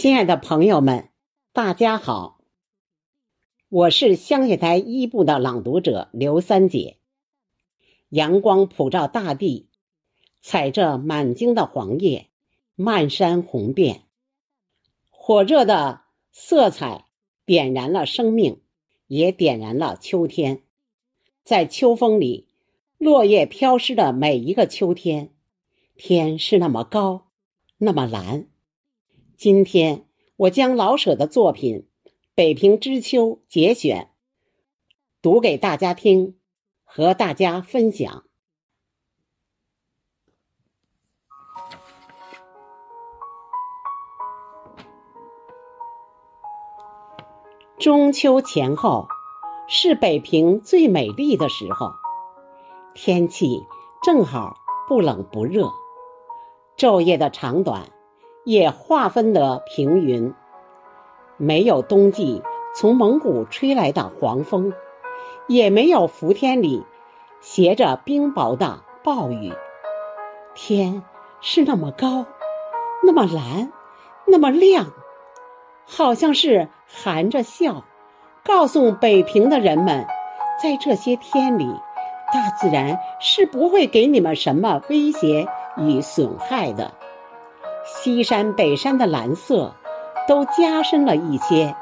亲爱的朋友们，大家好，我是香叶台一部的朗读者刘三姐。阳光普照大地，踩着满茎的黄叶，漫山红遍。火热的色彩点燃了生命，也点燃了秋天。在秋风里，落叶飘失的每一个秋天，天是那么高，那么蓝。今天我将老舍的作品《北平知秋》节选读给大家听，和大家分享。中秋前后是北平最美丽的时候，天气正好不冷不热，昼夜的长短。也划分得平匀，没有冬季从蒙古吹来的黄风，也没有伏天里携着冰雹的暴雨。天是那么高，那么蓝，那么亮，好像是含着笑，告诉北平的人们，在这些天里，大自然是不会给你们什么威胁与损害的。西山北山的蓝色都加深了一些，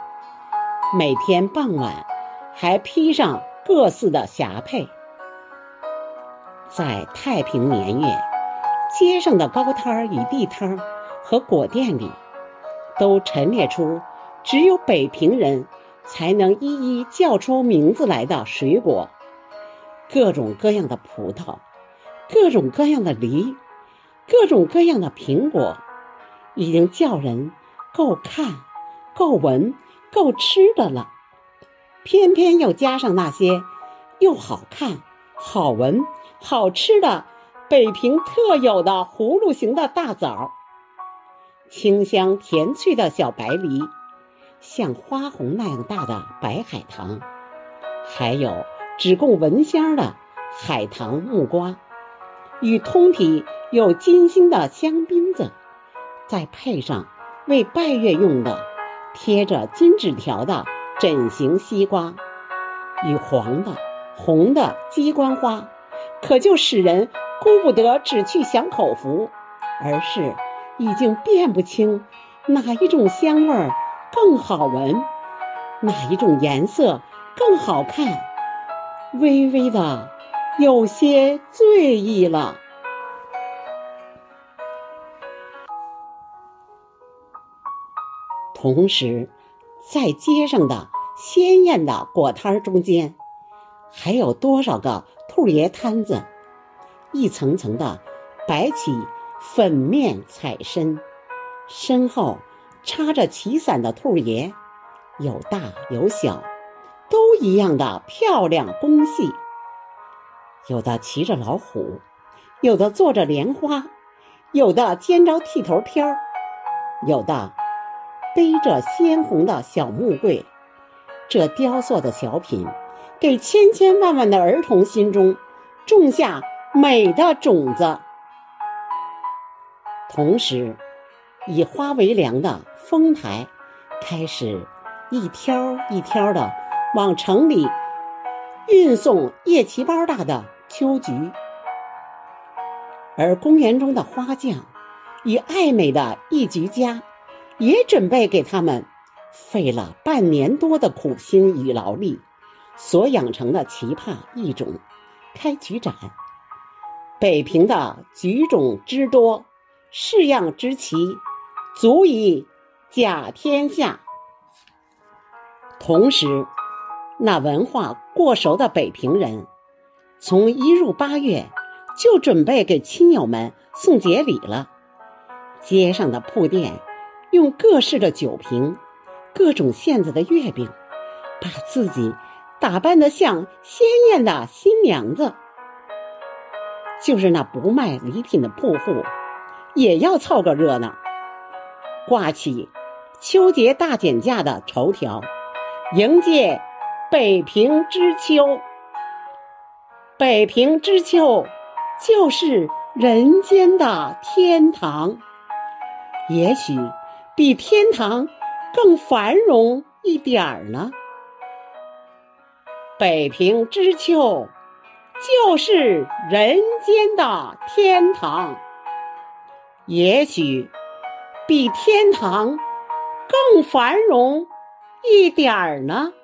每天傍晚还披上各色的霞帔。在太平年月，街上的高摊儿与地摊儿和果店里，都陈列出只有北平人才能一一叫出名字来的水果，各种各样的葡萄，各种各样的梨，各种各样的苹果。已经叫人够看、够闻、够吃的了，偏偏又加上那些又好看、好闻、好吃的北平特有的葫芦形的大枣，清香甜脆的小白梨，像花红那样大的白海棠，还有只供闻香的海棠木瓜，与通体有金星的香槟子。再配上为拜月用的贴着金纸条的枕形西瓜，与黄的、红的鸡冠花，可就使人顾不得只去享口福，而是已经辨不清哪一种香味儿更好闻，哪一种颜色更好看，微微的有些醉意了。同时，在街上的鲜艳的果摊中间，还有多少个兔爷摊子，一层层的摆起粉面彩身，身后插着旗伞的兔爷，有大有小，都一样的漂亮工细。有的骑着老虎，有的坐着莲花，有的肩着剃头挑有的。背着鲜红的小木柜，这雕塑的小品，给千千万万的儿童心中种下美的种子。同时，以花为粮的丰台开始一挑一挑的往城里运送叶旗包大的秋菊，而公园中的花匠与爱美的艺菊家。也准备给他们费了半年多的苦心与劳力所养成的奇葩异种开菊展。北平的菊种之多，式样之奇，足以甲天下。同时，那文化过熟的北平人，从一入八月就准备给亲友们送节礼了。街上的铺店。用各式的酒瓶、各种馅子的月饼，把自己打扮得像鲜艳的新娘子。就是那不卖礼品的铺户，也要凑个热闹，挂起秋节大减价的绸条，迎接北平之秋。北平之秋，就是人间的天堂。也许。比天堂更繁荣一点儿呢？北平之秋就是人间的天堂，也许比天堂更繁荣一点儿呢。